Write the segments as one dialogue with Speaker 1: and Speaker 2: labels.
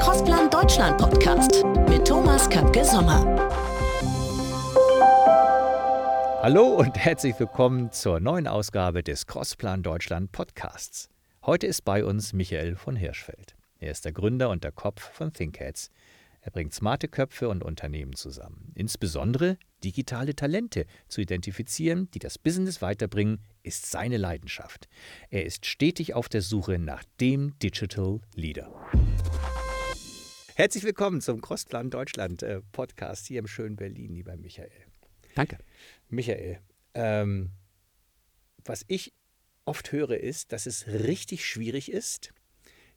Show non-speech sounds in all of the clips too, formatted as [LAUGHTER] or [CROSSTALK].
Speaker 1: Crossplan Deutschland Podcast mit Thomas Köpke Sommer.
Speaker 2: Hallo und herzlich willkommen zur neuen Ausgabe des Crossplan Deutschland Podcasts. Heute ist bei uns Michael von Hirschfeld. Er ist der Gründer und der Kopf von ThinkHeads. Er bringt smarte Köpfe und Unternehmen zusammen. Insbesondere digitale Talente zu identifizieren, die das Business weiterbringen, ist seine Leidenschaft. Er ist stetig auf der Suche nach dem Digital Leader. Herzlich willkommen zum Crossplan Deutschland äh, Podcast hier im schönen Berlin, lieber Michael.
Speaker 3: Danke.
Speaker 2: Michael, ähm, was ich oft höre, ist, dass es richtig schwierig ist,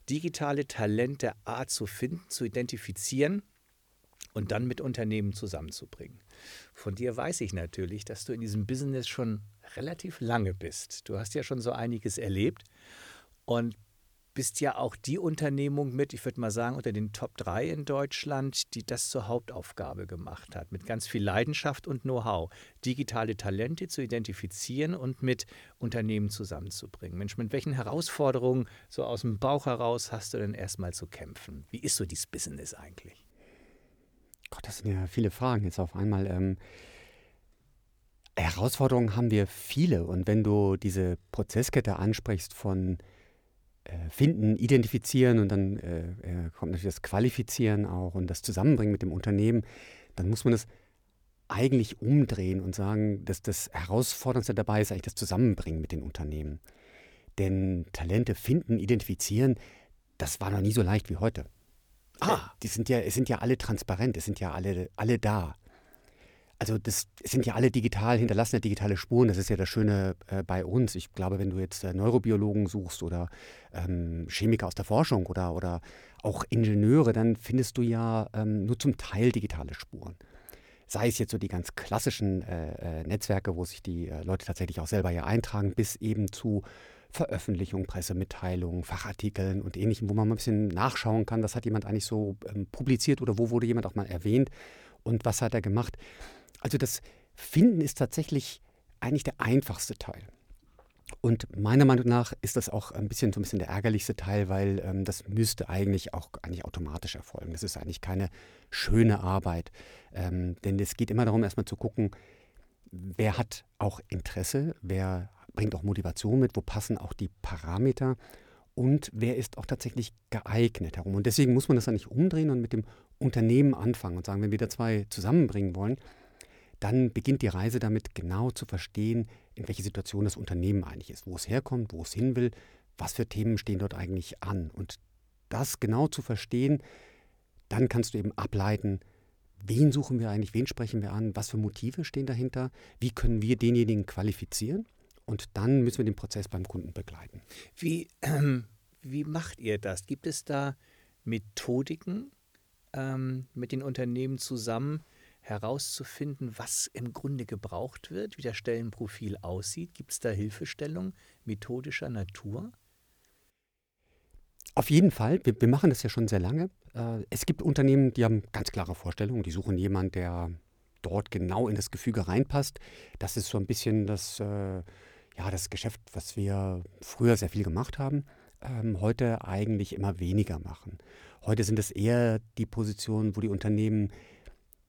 Speaker 2: digitale Talente A zu finden, zu identifizieren und dann mit Unternehmen zusammenzubringen. Von dir weiß ich natürlich, dass du in diesem Business schon relativ lange bist. Du hast ja schon so einiges erlebt und bist ja auch die Unternehmung mit, ich würde mal sagen, unter den Top 3 in Deutschland, die das zur Hauptaufgabe gemacht hat, mit ganz viel Leidenschaft und Know-how, digitale Talente zu identifizieren und mit Unternehmen zusammenzubringen. Mensch, mit welchen Herausforderungen so aus dem Bauch heraus hast du denn erstmal zu kämpfen? Wie ist so dieses Business eigentlich?
Speaker 3: Gott, das sind ja viele Fragen jetzt auf einmal. Ähm, Herausforderungen haben wir viele und wenn du diese Prozesskette ansprichst von finden, identifizieren und dann äh, äh, kommt natürlich das Qualifizieren auch und das Zusammenbringen mit dem Unternehmen, dann muss man das eigentlich umdrehen und sagen, dass das Herausforderndste dabei ist eigentlich das Zusammenbringen mit den Unternehmen. Denn Talente finden, identifizieren, das war noch nie so leicht wie heute. Ah. Die sind ja, es sind ja alle transparent, es sind ja alle, alle da also das sind ja alle digital hinterlassene digitale Spuren. Das ist ja das Schöne äh, bei uns. Ich glaube, wenn du jetzt äh, Neurobiologen suchst oder ähm, Chemiker aus der Forschung oder, oder auch Ingenieure, dann findest du ja ähm, nur zum Teil digitale Spuren. Sei es jetzt so die ganz klassischen äh, äh Netzwerke, wo sich die äh, Leute tatsächlich auch selber ja eintragen, bis eben zu Veröffentlichungen, Pressemitteilungen, Fachartikeln und ähnlichem, wo man mal ein bisschen nachschauen kann, was hat jemand eigentlich so ähm, publiziert oder wo wurde jemand auch mal erwähnt und was hat er gemacht. Also das Finden ist tatsächlich eigentlich der einfachste Teil. Und meiner Meinung nach ist das auch ein bisschen so ein bisschen der ärgerlichste Teil, weil ähm, das müsste eigentlich auch eigentlich automatisch erfolgen. Das ist eigentlich keine schöne Arbeit. Ähm, denn es geht immer darum, erstmal zu gucken, wer hat auch Interesse, wer bringt auch Motivation mit, wo passen auch die Parameter und wer ist auch tatsächlich geeignet herum. Und deswegen muss man das dann nicht umdrehen und mit dem Unternehmen anfangen und sagen, wenn wir da zwei zusammenbringen wollen, dann beginnt die Reise damit genau zu verstehen, in welche Situation das Unternehmen eigentlich ist, wo es herkommt, wo es hin will, was für Themen stehen dort eigentlich an. Und das genau zu verstehen, dann kannst du eben ableiten, wen suchen wir eigentlich, wen sprechen wir an, was für Motive stehen dahinter, wie können wir denjenigen qualifizieren und dann müssen wir den Prozess beim Kunden begleiten.
Speaker 2: Wie, ähm, [CLEARS THROAT] wie macht ihr das? Gibt es da Methodiken ähm, mit den Unternehmen zusammen, herauszufinden, was im Grunde gebraucht wird, wie das Stellenprofil aussieht? Gibt es da Hilfestellung methodischer Natur?
Speaker 3: Auf jeden Fall. Wir, wir, machen das ja schon sehr lange. Äh, es gibt Unternehmen, die haben ganz klare Vorstellungen. Die suchen jemanden, der dort genau in das Gefüge reinpasst. Das ist so ein bisschen das, äh, ja, das Geschäft, was wir früher sehr viel gemacht haben, ähm, heute eigentlich immer weniger machen. Heute sind es eher die Positionen, wo die Unternehmen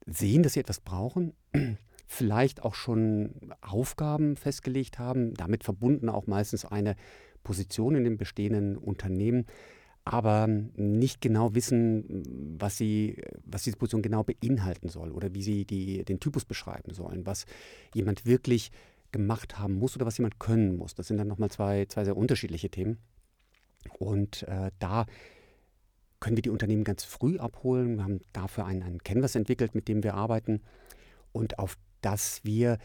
Speaker 3: sehen, dass sie etwas brauchen, [CLEARS THROAT] vielleicht auch schon Aufgaben festgelegt haben, damit verbunden auch meistens eine Position in dem bestehenden Unternehmen, aber nicht genau wissen, was, sie, was diese Position genau beinhalten soll oder wie sie die, den Typus beschreiben sollen, was jemand wirklich gemacht haben muss oder was jemand können muss. Das sind dann nochmal zwei, zwei sehr unterschiedliche Themen. Und äh, da können wir die Unternehmen ganz früh abholen. Wir haben dafür einen, einen Canvas entwickelt, mit dem wir arbeiten und auf das wir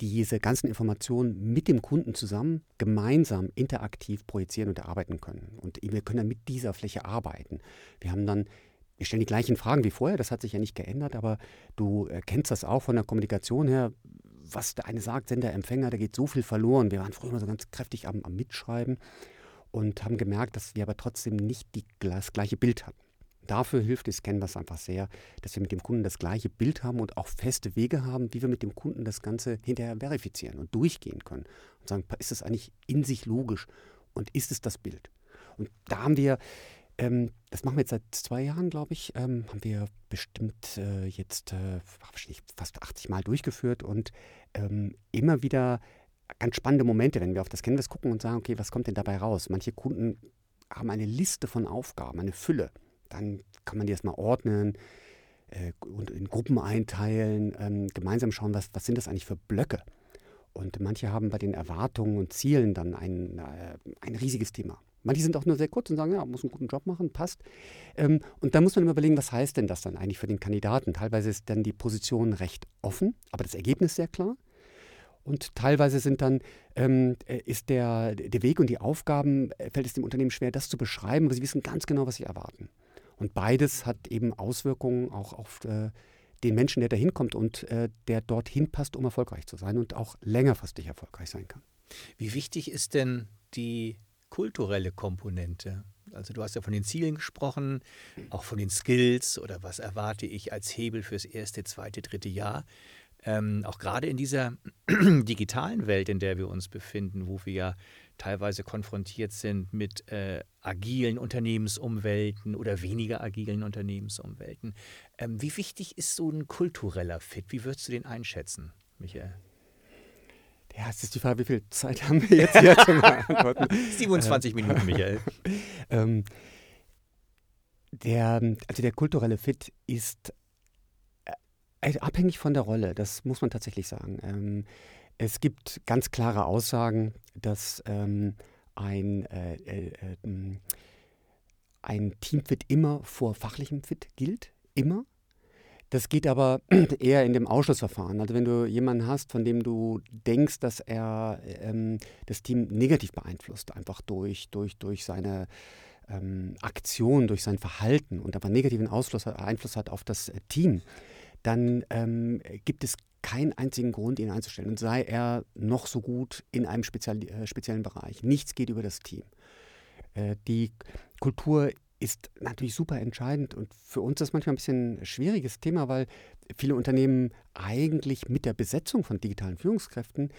Speaker 3: diese ganzen Informationen mit dem Kunden zusammen gemeinsam interaktiv projizieren und erarbeiten können. Und wir können dann mit dieser Fläche arbeiten. Wir haben dann wir stellen die gleichen Fragen wie vorher, das hat sich ja nicht geändert, aber du kennst das auch von der Kommunikation her. Was der eine sagt, Sender, Empfänger, da geht so viel verloren. Wir waren früher immer so ganz kräftig am, am Mitschreiben und haben gemerkt, dass wir aber trotzdem nicht die, das gleiche Bild hatten. Dafür hilft das Canvas einfach sehr, dass wir mit dem Kunden das gleiche Bild haben und auch feste Wege haben, wie wir mit dem Kunden das Ganze hinterher verifizieren und durchgehen können und sagen, ist das eigentlich in sich logisch und ist es das Bild? Und da haben wir Ähm, das machen wir jetzt seit zwei Jahren, glaube ich. Ähm, haben wir bestimmt äh, jetzt äh, fast 80 Mal durchgeführt und ähm, immer wieder ganz spannende Momente, wenn wir auf das Canvas gucken und sagen, okay, was kommt denn dabei raus? Manche Kunden haben eine Liste von Aufgaben, eine Fülle. Dann kann man die erstmal ordnen äh, und in Gruppen einteilen, ähm, gemeinsam schauen, was, was sind das eigentlich für Blöcke. Und manche haben bei den Erwartungen und Zielen dann ein, äh, ein riesiges Thema. Manche sind auch nur sehr kurz und sagen, ja, muss einen guten Job machen, passt. Ähm, und da muss man immer überlegen, was heißt denn das dann eigentlich für den Kandidaten? Teilweise ist dann die Position recht offen, aber das Ergebnis sehr klar. Und teilweise sind dann, ähm, äh, ist der, der Weg und die Aufgaben, äh, fällt es dem Unternehmen schwer, das zu beschreiben, weil sie wissen ganz genau, was sie erwarten. Und beides hat eben Auswirkungen auch auf äh, den Menschen, der da hinkommt und äh, der dorthin passt, um erfolgreich zu sein und auch längerfristig erfolgreich sein kann.
Speaker 2: Wie wichtig ist denn die kulturelle Komponente? Also du hast ja von den Zielen gesprochen, auch von den Skills oder was erwarte ich als Hebel fürs erste, zweite, dritte Jahr. Ähm, auch gerade in dieser [CLEARS THROAT] digitalen Welt, in der wir uns befinden, wo wir ja teilweise konfrontiert sind mit äh, agilen Unternehmensumwelten oder weniger agilen Unternehmensumwelten. Ähm, wie wichtig ist so ein kultureller Fit? Wie würdest du den einschätzen, Michael?
Speaker 3: Ja, es ist die Frage, wie viel Zeit haben wir jetzt hier zum [LAUGHS] Antworten?
Speaker 2: 27 Minuten, Michael. [LAUGHS] ähm,
Speaker 3: der, also der kulturelle Fit ist äh, abhängig von der Rolle, das muss man tatsächlich sagen. Ähm, es gibt ganz klare Aussagen, dass ähm, ein, äh, äh, äh, ein Teamfit immer vor fachlichem Fit gilt, immer. Das geht aber [CLEARS THROAT] eher in dem Ausschlussverfahren. Also wenn du jemanden hast, von dem du denkst, dass er ähm, das Team negativ beeinflusst, einfach durch, durch, durch seine ähm, Aktion, durch sein Verhalten und aber negativen Ausfluss, Einfluss hat auf das äh, Team, dann ähm, gibt es keinen einzigen Grund, ihn einzustellen. Und sei er noch so gut in einem speziell, äh, speziellen Bereich. Nichts geht über das Team. Äh, die Kultur ist natürlich super entscheidend und für uns ist das manchmal ein bisschen ein schwieriges Thema, weil viele Unternehmen eigentlich mit der Besetzung von digitalen Führungskräften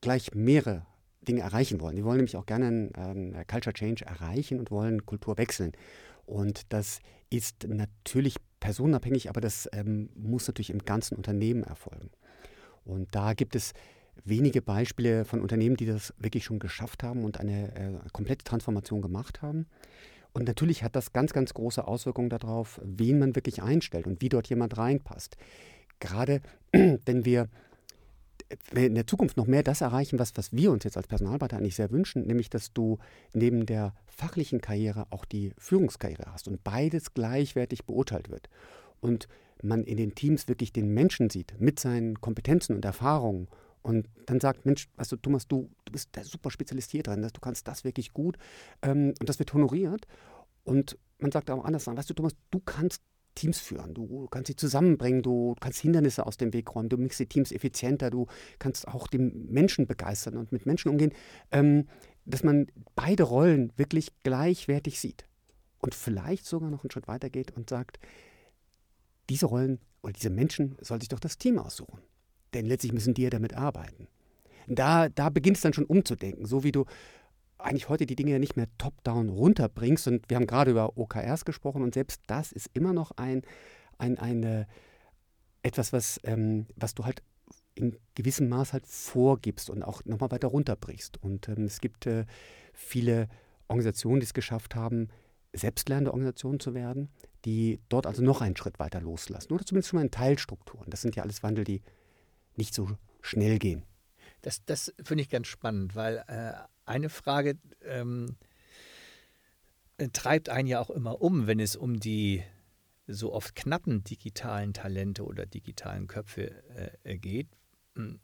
Speaker 3: gleich mehrere Dinge erreichen wollen. Die wollen nämlich auch gerne einen, einen Culture Change erreichen und wollen Kultur wechseln. Und das ist natürlich personenabhängig, aber das ähm, muss natürlich im ganzen Unternehmen erfolgen. Und da gibt es wenige Beispiele von Unternehmen, die das wirklich schon geschafft haben und eine äh, komplette Transformation gemacht haben. Und natürlich hat das ganz, ganz große Auswirkungen darauf, wen man wirklich einstellt und wie dort jemand reinpasst. Gerade [CLEARS THROAT] wenn wir in der Zukunft noch mehr das erreichen, was, was wir uns jetzt als Personalberater eigentlich sehr wünschen, nämlich dass du neben der fachlichen Karriere auch die Führungskarriere hast und beides gleichwertig beurteilt wird. Und man in den Teams wirklich den Menschen sieht mit seinen Kompetenzen und Erfahrungen und dann sagt, Mensch, weißt du, Thomas, du, du bist der super Spezialist hier drin, du kannst das wirklich gut ähm, und das wird honoriert. Und man sagt auch anders, weißt du, Thomas, du kannst Teams führen. Du kannst sie zusammenbringen, du kannst Hindernisse aus dem Weg räumen, du machst die Teams effizienter, du kannst auch die Menschen begeistern und mit Menschen umgehen, ähm, dass man beide Rollen wirklich gleichwertig sieht. Und vielleicht sogar noch einen Schritt weiter geht und sagt, diese Rollen oder diese Menschen soll sich doch das Team aussuchen. Denn letztlich müssen die ja damit arbeiten. Da, da beginnt es dann schon umzudenken, so wie du eigentlich heute die Dinge ja nicht mehr top-down runterbringst. Und wir haben gerade über OKRs gesprochen und selbst das ist immer noch ein, ein, eine, etwas, was, ähm, was du halt in gewissem Maß halt vorgibst und auch nochmal weiter runterbrichst. Und ähm, es gibt äh, viele Organisationen, die es geschafft haben, selbstlernende Organisationen zu werden, die dort also noch einen Schritt weiter loslassen oder zumindest schon mal in Teilstrukturen. Das sind ja alles Wandel, die nicht so schnell gehen.
Speaker 2: Das, das finde ich ganz spannend, weil äh, eine Frage ähm, äh, treibt einen ja auch immer um, wenn es um die so oft knappen digitalen Talente oder digitalen Köpfe äh, geht. Hm,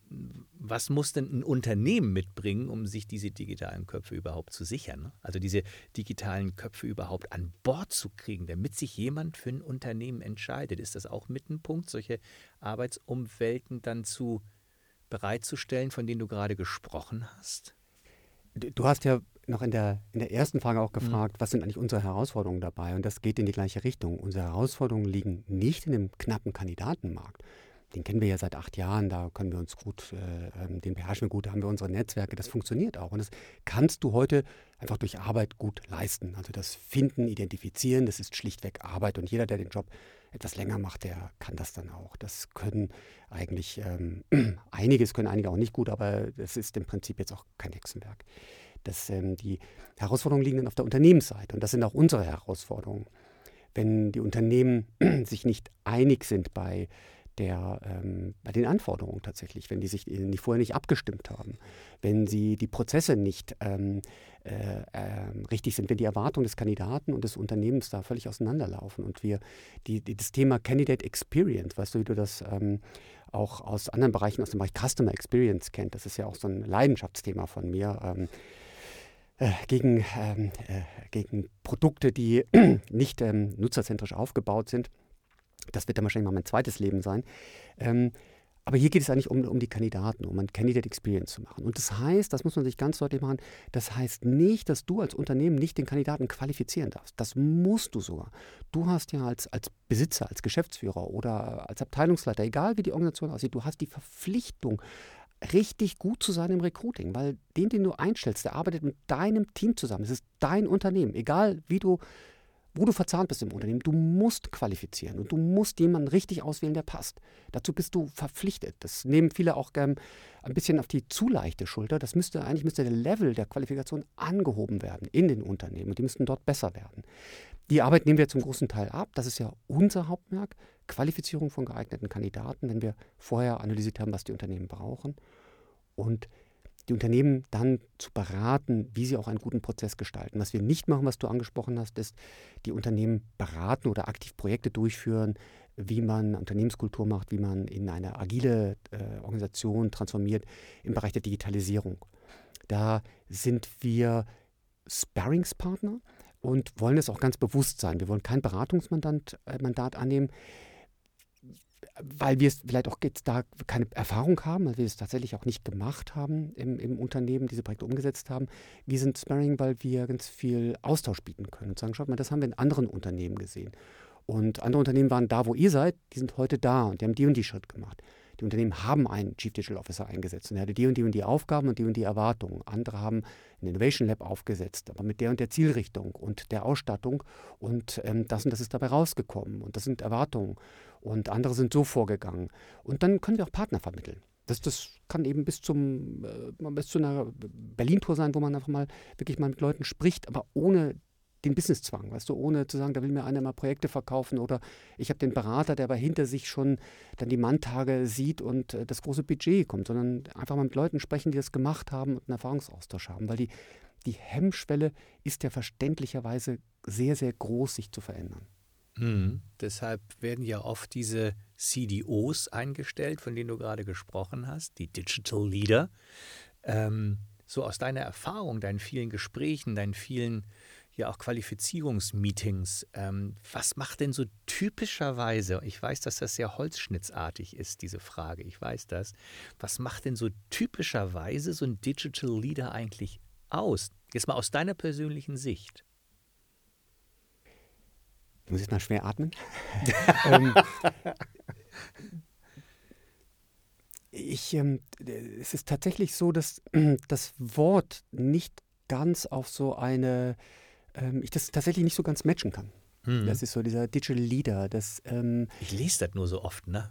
Speaker 2: was muss denn ein Unternehmen mitbringen, um sich diese digitalen Köpfe überhaupt zu sichern? Ne? Also diese digitalen Köpfe überhaupt an Bord zu kriegen, damit sich jemand für ein Unternehmen entscheidet. Ist das auch mit ein Punkt, solche Arbeitsumwelten dann zu bereitzustellen, von denen du gerade gesprochen hast?
Speaker 3: Du hast ja noch in der, in der ersten Frage auch mhm. gefragt, mhm. was sind eigentlich unsere Herausforderungen dabei? Und das geht in die gleiche Richtung. Unsere Herausforderungen liegen nicht in dem knappen Kandidatenmarkt. Den kennen wir ja seit acht Jahren, da können wir uns gut, äh, ähm, den beherrschen wir gut, da haben wir unsere Netzwerke, das funktioniert auch. Und das kannst du heute einfach durch Arbeit gut leisten. Also das Finden, Identifizieren, das ist schlichtweg Arbeit. Und jeder, der den Job etwas länger macht, der kann das dann auch. Das können eigentlich ähm, [CLEARS THROAT] einige, es können einige auch nicht gut, aber das ist im Prinzip jetzt auch kein Hexenwerk. Das, ähm, die Herausforderungen liegen dann auf der Unternehmensseite und das sind auch unsere Herausforderungen. Wenn die Unternehmen [CLEARS THROAT] sich nicht einig sind bei der, ähm, bei den Anforderungen tatsächlich, wenn die sich die vorher nicht abgestimmt haben, wenn sie die Prozesse nicht ähm, äh, äh, richtig sind, wenn die Erwartungen des Kandidaten und des Unternehmens da völlig auseinanderlaufen und wir die, die das Thema Candidate Experience, weißt du, wie du das ähm, auch aus anderen Bereichen, aus dem Bereich Customer Experience kennt, das ist ja auch so ein Leidenschaftsthema von mir. Ähm, äh, gegen, ähm, äh, gegen Produkte, die [CLEARS THROAT] nicht ähm, nutzerzentrisch aufgebaut sind das wird dann wahrscheinlich mal mein zweites Leben sein. Ähm, aber hier geht es eigentlich um, um die Kandidaten, um ein Candidate Experience zu machen. Und das heißt, das muss man sich ganz deutlich machen, das heißt nicht, dass du als Unternehmen nicht den Kandidaten qualifizieren darfst. Das musst du sogar. Du hast ja als, als Besitzer, als Geschäftsführer oder als Abteilungsleiter, egal wie die Organisation aussieht, du hast die Verpflichtung, richtig gut zu sein im Recruiting, weil den, den du einstellst, der arbeitet mit deinem Team zusammen. Es ist dein Unternehmen, egal wie du wo du verzahnt bist im Unternehmen, du musst qualifizieren und du musst jemanden richtig auswählen, der passt. Dazu bist du verpflichtet. Das nehmen viele auch ähm, ein bisschen auf die zu leichte Schulter. Das müsste eigentlich müsste der Level der Qualifikation angehoben werden in den Unternehmen und die müssten dort besser werden. Die Arbeit nehmen wir zum großen Teil ab. Das ist ja unser Hauptmerk. Qualifizierung von geeigneten Kandidaten, wenn wir vorher analysiert haben, was die Unternehmen brauchen. Und die Unternehmen dann zu beraten, wie sie auch einen guten Prozess gestalten. Was wir nicht machen, was du angesprochen hast, ist, die Unternehmen beraten oder aktiv Projekte durchführen, wie man Unternehmenskultur macht, wie man in eine agile äh, Organisation transformiert im Bereich der Digitalisierung. Da sind wir Sparringspartner und wollen es auch ganz bewusst sein. Wir wollen kein Beratungsmandat äh, annehmen weil wir es vielleicht auch jetzt da keine Erfahrung haben, weil wir es tatsächlich auch nicht gemacht haben im, im Unternehmen, diese Projekte umgesetzt haben. Wir sind Sparring, weil wir ganz viel Austausch bieten können und sagen, schaut mal, das haben wir in anderen Unternehmen gesehen. Und andere Unternehmen waren da, wo ihr seid, die sind heute da und die haben die und die Schritt gemacht. Die Unternehmen haben einen Chief Digital Officer eingesetzt und er hatte die und die und die Aufgaben und die und die Erwartungen. Andere haben ein Innovation Lab aufgesetzt, aber mit der und der Zielrichtung und der Ausstattung und ähm, das und das ist dabei rausgekommen und das sind Erwartungen und andere sind so vorgegangen. Und dann können wir auch Partner vermitteln. Das, das kann eben bis, zum, äh, bis zu einer Berlin-Tour sein, wo man einfach mal wirklich mal mit Leuten spricht, aber ohne den Businesszwang, weißt du, ohne zu sagen, da will mir einer mal Projekte verkaufen oder ich habe den Berater, der aber hinter sich schon dann die Manntage sieht und äh, das große Budget kommt, sondern einfach mal mit Leuten sprechen, die das gemacht haben und einen Erfahrungsaustausch haben, weil die, die Hemmschwelle ist ja verständlicherweise sehr, sehr groß, sich zu verändern.
Speaker 2: Mhm. Deshalb werden ja oft diese CDOs eingestellt, von denen du gerade gesprochen hast, die Digital Leader. Ähm, so aus deiner Erfahrung, deinen vielen Gesprächen, deinen vielen ja auch Qualifizierungsmeetings. Ähm, was macht denn so typischerweise, ich weiß, dass das sehr holzschnittsartig ist, diese Frage, ich weiß das, was macht denn so typischerweise so ein Digital Leader eigentlich aus? Jetzt mal aus deiner persönlichen Sicht.
Speaker 3: Ich muss jetzt mal schwer atmen. [LAUGHS] ähm, ich, ähm, es ist tatsächlich so, dass das Wort nicht ganz auf so eine ähm, ich das tatsächlich nicht so ganz matchen kann. Mhm. Das ist so dieser Digital Leader. Das, ähm,
Speaker 2: ich lese das nur so oft, ne?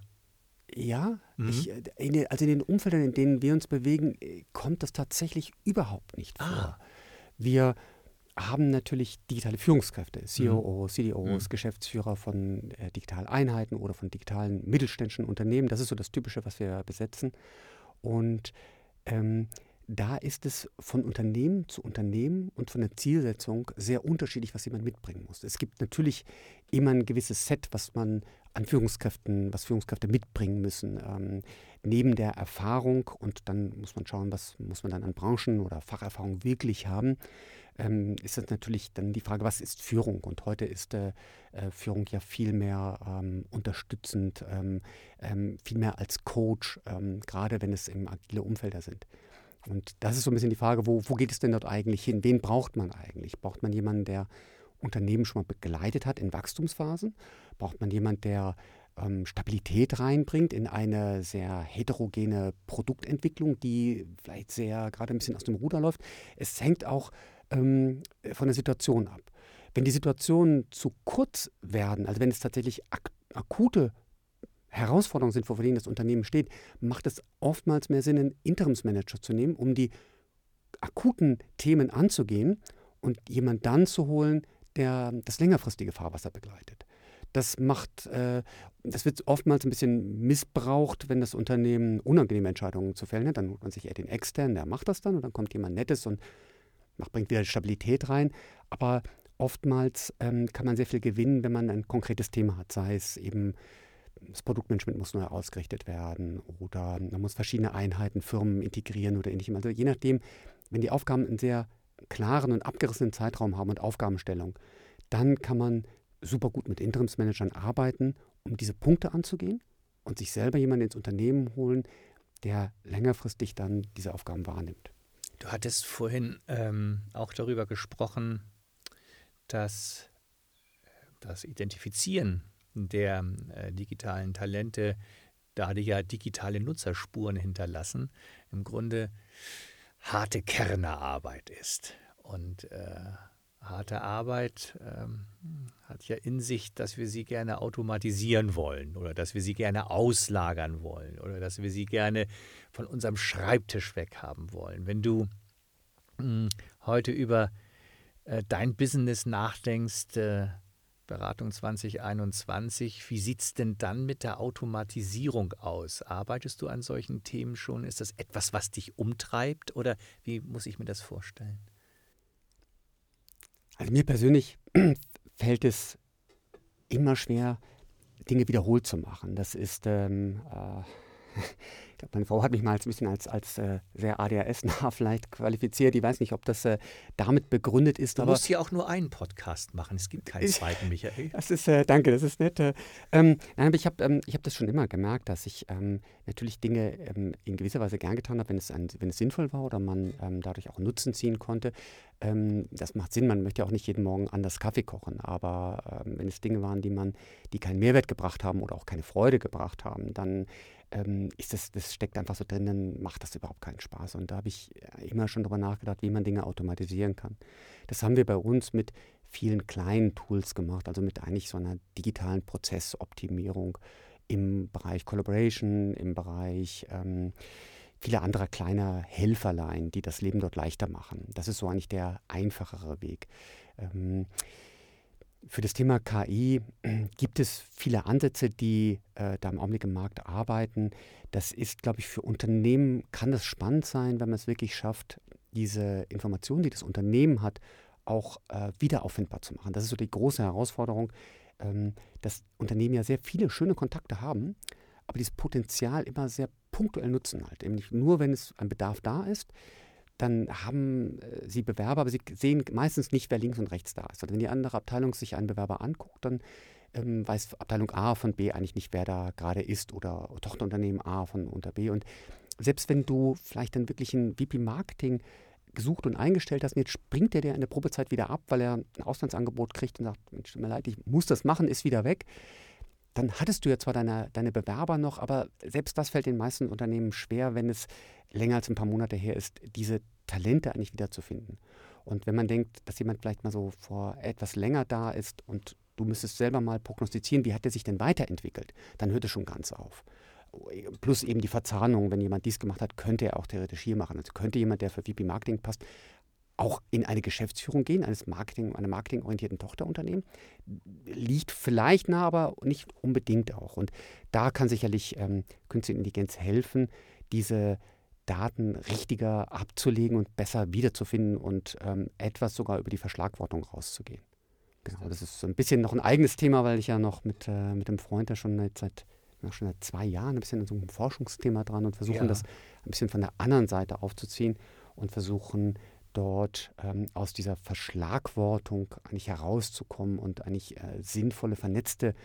Speaker 3: Ja, mhm. ich, äh, in, also in den Umfeldern, in denen wir uns bewegen, äh, kommt das tatsächlich überhaupt nicht vor. Ah. Wir haben natürlich digitale Führungskräfte, COOs, mhm. CDOs, mhm. Geschäftsführer von äh, digitalen Einheiten oder von digitalen mittelständischen Unternehmen. Das ist so das Typische, was wir besetzen. Und ähm, da ist es von Unternehmen zu Unternehmen und von der Zielsetzung sehr unterschiedlich, was jemand mitbringen muss. Es gibt natürlich immer ein gewisses Set, was man an Führungskräften, was Führungskräfte mitbringen müssen. Ähm, neben der Erfahrung, und dann muss man schauen, was muss man dann an Branchen oder Facherfahrung wirklich haben, ähm, ist das natürlich dann die Frage, was ist Führung? Und heute ist äh, äh, Führung ja viel mehr ähm, unterstützend, ähm, ähm viel mehr als Coach, ähm, gerade wenn es im agile Umfelder sind. Und das ist so ein bisschen die Frage, wo, wo geht es denn dort eigentlich hin? Wen braucht man eigentlich? Braucht man jemanden, der Unternehmen schon mal begleitet hat in Wachstumsphasen? Braucht man jemanden, der ähm, Stabilität reinbringt in eine sehr heterogene Produktentwicklung, die vielleicht sehr gerade ein bisschen aus dem Ruder läuft. Es hängt auch ähm, von der Situation ab. Wenn die Situationen zu kurz werden, also wenn es tatsächlich ak akute Herausforderungen sind, vor denen das Unternehmen steht, macht es oftmals mehr Sinn, einen Interimsmanager zu nehmen, um die akuten Themen anzugehen und jemand dann zu holen, der das längerfristige Fahrwasser begleitet. Das macht, äh, das wird oftmals ein bisschen missbraucht, wenn das Unternehmen unangenehme Entscheidungen zu fällen hat. Dann holt man sich eher den externen, der macht das dann und dann kommt jemand Nettes und macht, bringt wieder Stabilität rein. Aber oftmals ähm, kann man sehr viel gewinnen, wenn man ein konkretes Thema hat, sei es eben das Produktmanagement muss neu ausgerichtet werden oder man muss verschiedene Einheiten, Firmen integrieren oder ähnlichem. Also je nachdem, wenn die Aufgaben einen sehr klaren und abgerissenen Zeitraum haben und Aufgabenstellung, dann kann man super gut mit Interimsmanagern arbeiten, um diese Punkte anzugehen und sich selber jemanden ins Unternehmen holen, der längerfristig dann diese Aufgaben wahrnimmt.
Speaker 2: Du hattest vorhin ähm, auch darüber gesprochen, dass das Identifizieren der äh, digitalen Talente, da die ja digitale Nutzerspuren hinterlassen, im Grunde harte Kernearbeit ist. Und äh, harte Arbeit ähm, hat ja in sich, dass wir sie gerne automatisieren wollen oder dass wir sie gerne auslagern wollen oder dass wir sie gerne von unserem Schreibtisch weghaben wollen. Wenn du mh, hm, heute über äh, dein Business nachdenkst, äh, Beratung 2021, wie sieht es denn dann mit der Automatisierung aus? Arbeitest du an solchen Themen schon? Ist das etwas, was dich umtreibt oder wie muss ich mir das vorstellen?
Speaker 3: Also mir persönlich [CLEARS THROAT] fällt es immer schwer, Dinge wiederholt zu machen. Das ist, ähm, äh, [LAUGHS] glaube, meine Frau hat mich mal ein bisschen als, als äh, sehr ADHS-nah [LAUGHS] vielleicht qualifiziert. Ich weiß nicht, ob das äh, damit begründet ist.
Speaker 2: Du musst hier auch nur einen Podcast machen. Es gibt keinen zweiten, Michael.
Speaker 3: Das ist, äh, danke, das ist nett. Äh, ähm, nein, aber ich habe ähm, hab das schon immer gemerkt, dass ich ähm, natürlich Dinge ähm, in gewisser Weise gern getan habe, wenn es, ein, wenn es sinnvoll war oder man ähm, dadurch auch Nutzen ziehen konnte. Ähm, das macht Sinn. Man möchte ja auch nicht jeden Morgen anders Kaffee kochen. Aber wenn es Dinge waren, die man, die keinen Mehrwert gebracht haben oder auch keine Freude gebracht haben, dann ähm, ist das, das steckt einfach so drin, dann macht das überhaupt keinen Spaß. Und da habe ich äh, immer schon darüber nachgedacht, wie man Dinge automatisieren kann. Das haben wir bei uns mit vielen kleinen Tools gemacht, also mit eigentlich so einer digitalen Prozessoptimierung im Bereich Collaboration, im Bereich ähm, vieler anderer kleiner Helferlein, die das Leben dort leichter machen. Das ist so eigentlich der einfachere Weg. Ähm, für das Thema KI [CLEARS THROAT] gibt es viele Ansätze, die äh, da im Augenblick im Markt arbeiten. Das ist, glaube ich, für Unternehmen kann das spannend sein, wenn man es wirklich schafft, diese Informationen, die das Unternehmen hat, auch äh, wieder auffindbar zu machen. Das ist so die große Herausforderung, ähm, dass Unternehmen ja sehr viele schöne Kontakte haben, aber dieses Potenzial immer sehr punktuell nutzen halt. Nicht nur, wenn es ein Bedarf da ist, dann haben äh, sie Bewerber, aber sie sehen meistens nicht, wer links und rechts da ist. Und wenn die andere Abteilung sich einen Bewerber anguckt, dann ähm, weiß Abteilung A von B eigentlich nicht, wer da gerade ist oder Tochterunternehmen A von unter B. Und selbst wenn du vielleicht dann wirklich ein VP Marketing gesucht und eingestellt hast und jetzt springt der dir in der Probezeit wieder ab, weil er ein Auslandsangebot kriegt und sagt, Mensch, tut mir leid, ich muss das machen, ist wieder weg, dann hattest du ja zwar deine, deine Bewerber noch, aber selbst das fällt den meisten Unternehmen schwer, wenn es länger als ein paar Monate her ist, diese Talente eigentlich wiederzufinden. Und wenn man denkt, dass jemand vielleicht mal so vor etwas länger da ist und du müsstest selber mal prognostizieren, wie hat er sich denn weiterentwickelt, dann hört es schon ganz auf. Plus eben die Verzahnung, wenn jemand dies gemacht hat, könnte er auch theoretisch hier machen. Also könnte jemand, der für VP Marketing passt, auch in eine Geschäftsführung gehen, eines Marketing, einer marketingorientierten Tochterunternehmen. Liegt vielleicht nah, aber nicht unbedingt auch. Und da kann sicherlich ähm, Künstliche Intelligenz helfen, diese Daten richtiger abzulegen und besser wiederzufinden und ähm, etwas sogar über die Verschlagwortung rauszugehen. Genau, das ist so ein bisschen noch ein eigenes Thema, weil ich ja noch mit, äh, mit einem Freund, der schon seit, schon seit zwei Jahren ein bisschen in so einem Forschungsthema dran und versuchen ja. das ein bisschen von der anderen Seite aufzuziehen und versuchen dort ähm, aus dieser Verschlagwortung eigentlich herauszukommen und eigentlich äh, sinnvolle, vernetzte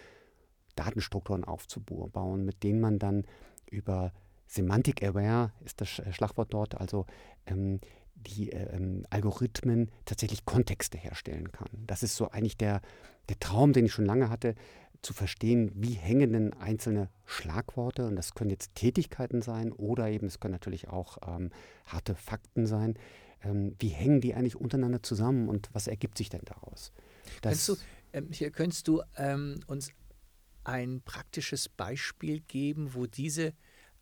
Speaker 3: Datenstrukturen aufzubauen, mit denen man dann über Semantic Aware ist das Schlagwort dort, also ähm, die äh, ähm, Algorithmen tatsächlich Kontexte herstellen kann. Das ist so eigentlich der, der Traum, den ich schon lange hatte, zu verstehen, wie hängen denn einzelne Schlagworte, und das können jetzt Tätigkeiten sein oder eben es können natürlich auch ähm, harte Fakten sein, ähm, wie hängen die eigentlich untereinander zusammen und was ergibt sich denn daraus?
Speaker 2: Das kannst du, ähm, hier könntest du ähm, uns ein praktisches Beispiel geben, wo diese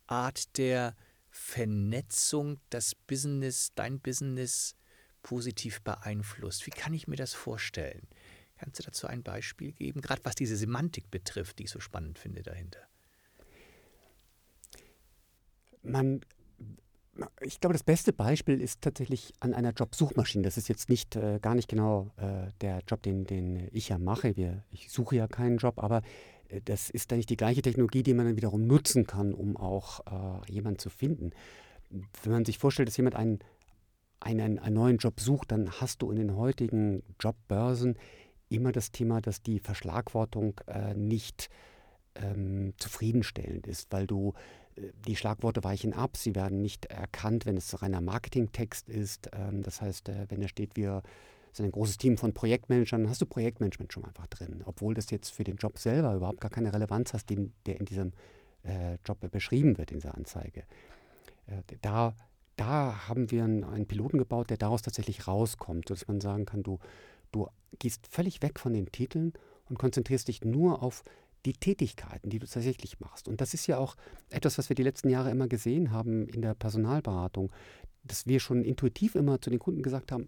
Speaker 2: Art der Vernetzung das Business, dein Business positiv beeinflusst. Wie kann ich mir das vorstellen? Kannst du dazu ein Beispiel geben, gerade was diese Semantik betrifft, die ich so spannend finde dahinter?
Speaker 3: Man, ich glaube, das beste Beispiel ist tatsächlich an einer Jobsuchmaschine. Das ist jetzt nicht äh, gar nicht genau äh, der Job, den, den ich ja mache. Wir, ich suche ja keinen Job, aber äh, das ist nicht die gleiche Technologie, die man dann wiederum nutzen kann, um auch äh, jemanden zu finden. Wenn man sich vorstellt, dass jemand einen, einen, einen neuen Job sucht, dann hast du in den heutigen Jobbörsen immer das Thema, dass die Verschlagwortung äh, nicht ähm, zufriedenstellend ist, weil du äh, die Schlagworte weichen ab, sie werden nicht erkannt, wenn es reiner Marketingtext ist. Ähm, das heißt, äh, wenn da steht, wir sind ein großes Team von Projektmanagern, dann hast du Projektmanagement schon einfach drin, obwohl das jetzt für den Job selber überhaupt gar keine Relevanz hat, den, der in diesem äh, Job beschrieben wird in dieser Anzeige. Äh, da, da haben wir einen, einen Piloten gebaut, der daraus tatsächlich rauskommt, sodass man sagen kann, du Du gehst völlig weg von den Titeln und konzentrierst dich nur auf die Tätigkeiten, die du tatsächlich machst. Und das ist ja auch etwas, was wir die letzten Jahre immer gesehen haben in der Personalberatung, dass wir schon intuitiv immer zu den Kunden gesagt haben,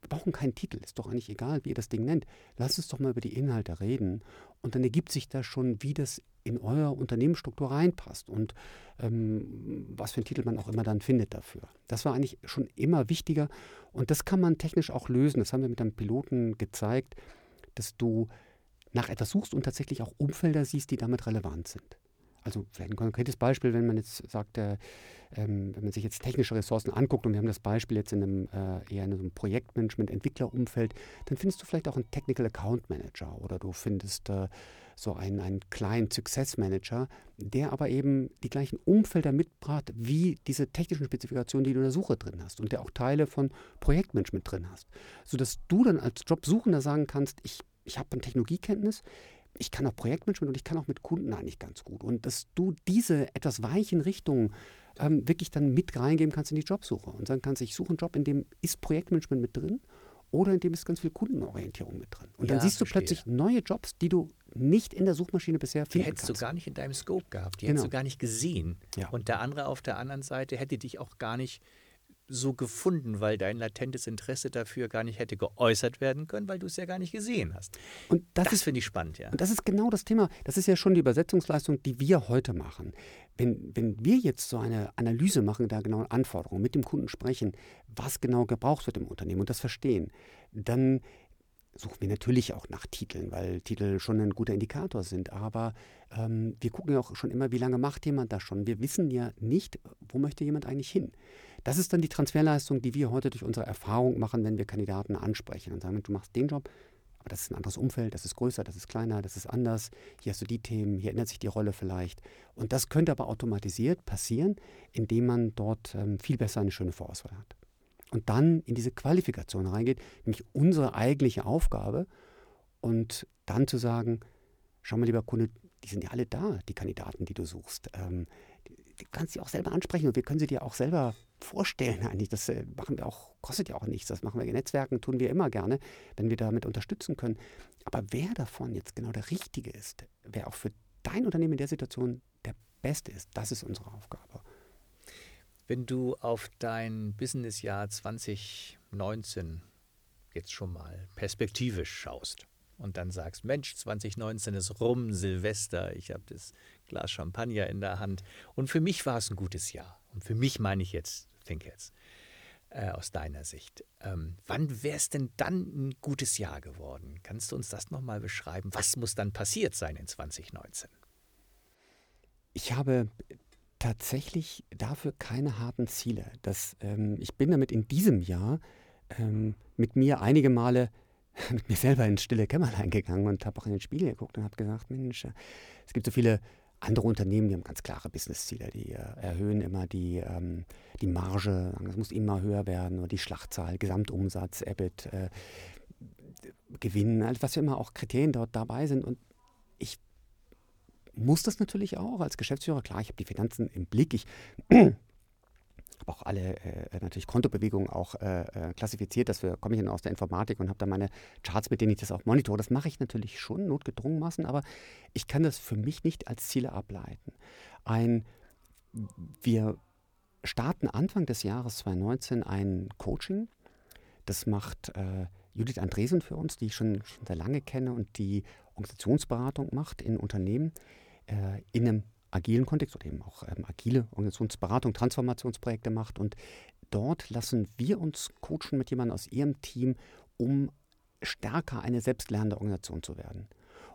Speaker 3: wir brauchen keinen Titel, ist doch eigentlich egal, wie ihr das Ding nennt. Lasst uns doch mal über die Inhalte reden. Und dann ergibt sich da schon, wie das in eure Unternehmensstruktur reinpasst und ähm, was für einen Titel man auch immer dann findet dafür. Das war eigentlich schon immer wichtiger und das kann man technisch auch lösen. Das haben wir mit einem Piloten gezeigt, dass du nach etwas suchst und tatsächlich auch Umfelder siehst, die damit relevant sind. Also vielleicht ein konkretes Beispiel, wenn man jetzt sagt, äh, ähm, wenn man sich jetzt technische Ressourcen anguckt und wir haben das Beispiel jetzt in einem äh, eher in einem Projektmanagement, Entwicklerumfeld, dann findest du vielleicht auch einen Technical Account Manager oder du findest äh, so einen, einen Client Success Manager, der aber eben die gleichen Umfelder mitbracht wie diese technischen Spezifikationen, die du in der Suche drin hast und der auch Teile von Projektmanagement drin hast, sodass du dann als Jobsuchender sagen kannst, ich, ich habe eine Technologiekenntnis, ich kann auch Projektmanagement und ich kann auch mit Kunden eigentlich ganz gut. Und dass du diese etwas weichen Richtungen ähm, wirklich dann mit reingeben kannst in die Jobsuche und sagen kannst, ich suche einen Job, in dem ist Projektmanagement mit drin oder in dem ist ganz viel Kundenorientierung mit drin. Und dann ja, siehst verstehe. du plötzlich neue Jobs, die du nicht in der Suchmaschine bisher finden
Speaker 2: Die hättest
Speaker 3: kannst.
Speaker 2: du gar nicht in deinem Scope gehabt, die genau. hättest du gar nicht gesehen. Ja. Und der andere auf der anderen Seite hätte dich auch gar nicht so gefunden, weil dein latentes Interesse dafür gar nicht hätte geäußert werden können, weil du es ja gar nicht gesehen hast. Und das, das finde ich spannend, ja.
Speaker 3: Und das ist genau das Thema. Das ist ja schon die Übersetzungsleistung, die wir heute machen. Wenn, wenn wir jetzt so eine Analyse machen der genauen Anforderungen, mit dem Kunden sprechen, was genau gebraucht wird im Unternehmen und das verstehen, dann suchen wir natürlich auch nach Titeln, weil Titel schon ein guter Indikator sind. Aber ähm, wir gucken ja auch schon immer, wie lange macht jemand das schon. Wir wissen ja nicht, wo möchte jemand eigentlich hin. Das ist dann die Transferleistung, die wir heute durch unsere Erfahrung machen, wenn wir Kandidaten ansprechen und sagen, du machst den Job, aber das ist ein anderes Umfeld, das ist größer, das ist kleiner, das ist anders. Hier hast du die Themen, hier ändert sich die Rolle vielleicht. Und das könnte aber automatisiert passieren, indem man dort ähm, viel besser eine schöne Vorauswahl hat. Und dann in diese Qualifikation reingeht, nämlich unsere eigentliche Aufgabe. Und dann zu sagen, schau mal, lieber Kunde, die sind ja alle da, die Kandidaten, die du suchst. Ähm, du kannst sie auch selber ansprechen und wir können sie dir auch selber vorstellen eigentlich. Das äh, machen wir auch, kostet ja auch nichts. Das machen wir in Netzwerken, tun wir immer gerne, wenn wir damit unterstützen können. Aber wer davon jetzt genau der Richtige ist, wer auch für dein Unternehmen in der Situation der Beste ist, das ist unsere Aufgabe.
Speaker 2: Wenn du auf dein Businessjahr 2019 jetzt schon mal perspektivisch schaust und dann sagst, Mensch, 2019 ist rum, Silvester, ich habe das Glas Champagner in der Hand und für mich war es ein gutes Jahr. Und für mich meine ich jetzt, think jetzt, äh, aus deiner Sicht. Ähm, wann wäre es denn dann ein gutes Jahr geworden? Kannst du uns das nochmal beschreiben? Was muss dann passiert sein in 2019?
Speaker 3: Ich habe tatsächlich dafür keine harten Ziele. Das, ähm, ich bin damit in diesem Jahr ähm, mit mir einige Male [LAUGHS] mit mir selber ins stille Kämmerlein gegangen und habe auch in den Spiegel geguckt und habe gesagt, Mensch, es gibt so viele andere Unternehmen, die haben ganz klare Businessziele, die äh, erhöhen immer die, ähm, die Marge, es muss immer höher werden, oder die Schlachtzahl, Gesamtumsatz, EBIT, äh, Gewinn, also was immer auch Kriterien dort dabei sind. Und ich muss das natürlich auch als Geschäftsführer. Klar, ich habe die Finanzen im Blick. Ich habe auch alle äh, natürlich Kontobewegungen auch äh, äh klassifiziert. Das komme ich dann aus der Informatik und habe da meine Charts, mit denen ich das auch monitore. Das mache ich natürlich schon notgedrungenmaßen, aber ich kann das für mich nicht als Ziele ableiten. Ein, wir starten Anfang des Jahres 2019 ein Coaching. Das macht äh, Judith Andresen für uns, die ich schon, schon, sehr lange kenne und die Organisationsberatung macht in Unternehmen äh, in einem agilen Kontext oder eben auch ähm, agile Organisationsberatung, Transformationsprojekte macht. Und dort lassen wir uns coachen mit jemandem aus ihrem Team, um stärker eine selbstlernende Organisation zu werden.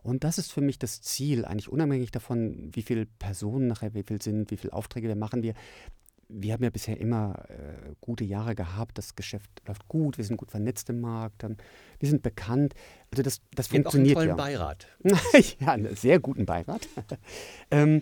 Speaker 3: Und das ist für mich das Ziel, eigentlich unabhängig davon, wie viele Personen nachher, wie viel sind, wie viele Aufträge wir machen. Wir, wir haben ja bisher immer äh, gute Jahre gehabt. Das Geschäft läuft gut. Wir sind gut vernetzt im Markt. Ähm, wir sind bekannt. Also das, das wir funktioniert
Speaker 2: haben auch einen tollen ja.
Speaker 3: Beirat. [LAUGHS] ja, einen sehr guten Beirat. [LAUGHS] ähm,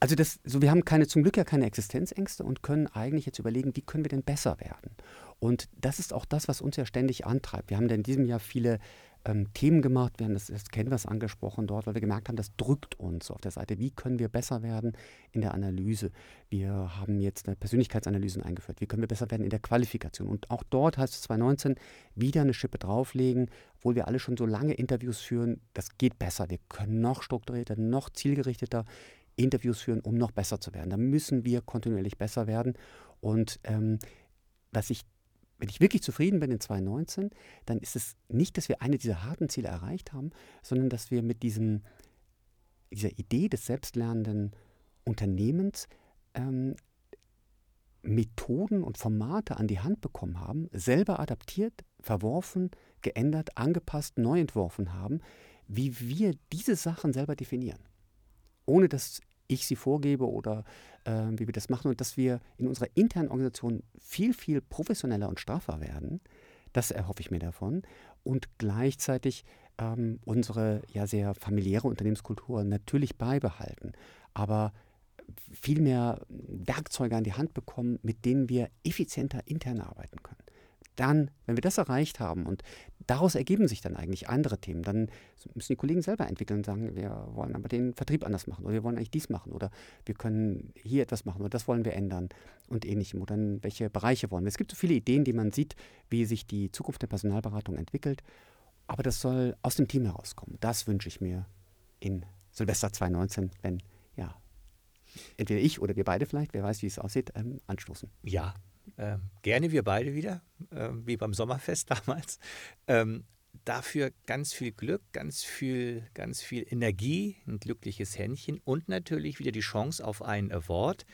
Speaker 3: also das, so wir haben keine, zum Glück ja keine Existenzängste und können eigentlich jetzt überlegen, wie können wir denn besser werden. Und das ist auch das, was uns ja ständig antreibt. Wir haben in diesem Jahr viele ähm, Themen gemacht. Wir haben das, das Canvas angesprochen dort, weil wir gemerkt haben, das drückt uns auf der Seite. Wie können wir besser werden in der Analyse? Wir haben jetzt Persönlichkeitsanalysen eingeführt. Wie können wir besser werden in der Qualifikation? Und auch dort heißt es 2019 wieder eine Schippe drauflegen, obwohl wir alle schon so lange Interviews führen. Das geht besser. Wir können noch strukturierter, noch zielgerichteter Interviews führen, um noch besser zu werden. Da müssen wir kontinuierlich besser werden. Und ähm, was ich wenn ich wirklich zufrieden bin in 2019, dann ist es nicht, dass wir eine dieser harten Ziele erreicht haben, sondern dass wir mit diesem, dieser Idee des selbstlernenden Unternehmens ähm, Methoden und Formate an die Hand bekommen haben, selber adaptiert, verworfen, geändert, angepasst, neu entworfen haben, wie wir diese Sachen selber definieren. Ohne dass ich sie vorgebe oder äh, wie wir das machen und dass wir in unserer internen Organisation viel, viel professioneller und straffer werden. Das erhoffe ich mir davon. Und gleichzeitig ähm, unsere ja sehr familiäre Unternehmenskultur natürlich beibehalten. Aber viel mehr Werkzeuge an die Hand bekommen, mit denen wir effizienter intern arbeiten können dann, wenn wir das erreicht haben und daraus ergeben sich dann eigentlich andere Themen, dann müssen die Kollegen selber entwickeln und sagen, wir wollen aber den Vertrieb anders machen oder wir wollen eigentlich dies machen oder wir können hier etwas machen oder das wollen wir ändern und ähnlichem oder in welche Bereiche wollen wir. Es gibt so viele Ideen, die man sieht, wie sich die Zukunft der Personalberatung entwickelt, aber das soll aus dem Team herauskommen. Das wünsche ich mir in Silvester 2019, wenn ja entweder ich oder wir beide vielleicht, wer weiß, wie es aussieht, ähm, anstoßen.
Speaker 2: Ja, äh, gerne wir beide wieder, äh, wie beim Sommerfest [LAUGHS] damals. Ähm, dafür ganz viel Glück, ganz viel, ganz viel Energie, ein glückliches Händchen und natürlich wieder die Chance auf einen Award.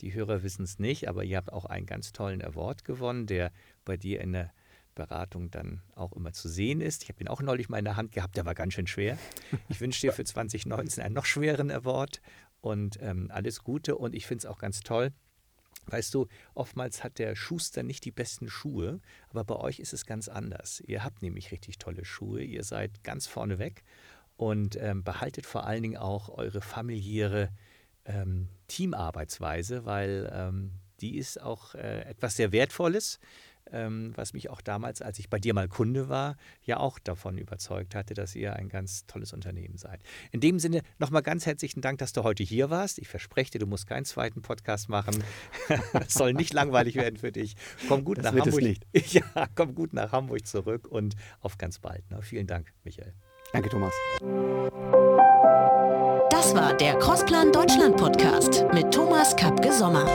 Speaker 2: Die Hörer wissen es nicht, aber ihr habt auch einen ganz tollen Award gewonnen, der bei dir in der Beratung dann auch immer zu sehen ist. Ich habe ihn auch neulich mal in der Hand gehabt, der war ganz schön schwer. Ich wünsche dir für [LAUGHS] 2019 einen noch schweren Award und ähm, alles Gute und ich finde es auch ganz toll, Weißt du, oftmals hat der Schuster nicht die besten Schuhe, aber bei euch ist es ganz anders. Ihr habt nämlich richtig tolle Schuhe, ihr seid ganz vorne weg und ähm, behaltet vor allen Dingen auch eure familiäre ähm, Teamarbeitsweise, weil ähm, die ist auch äh, etwas sehr Wertvolles was mich auch damals, als ich bei dir mal Kunde war, ja auch davon überzeugt hatte, dass ihr ein ganz tolles Unternehmen seid. In dem Sinne nochmal ganz herzlichen Dank, dass du heute hier warst. Ich verspreche dir, du musst keinen zweiten Podcast machen. Es [LAUGHS] soll nicht langweilig werden für dich. Komm gut das nach Hamburg. [LAUGHS] Ja, komm gut nach Hamburg zurück und auf ganz bald. Na, vielen Dank, Michael.
Speaker 3: Danke, Thomas.
Speaker 1: Das war der Crossplan Deutschland Podcast mit Thomas Kapke Sommer.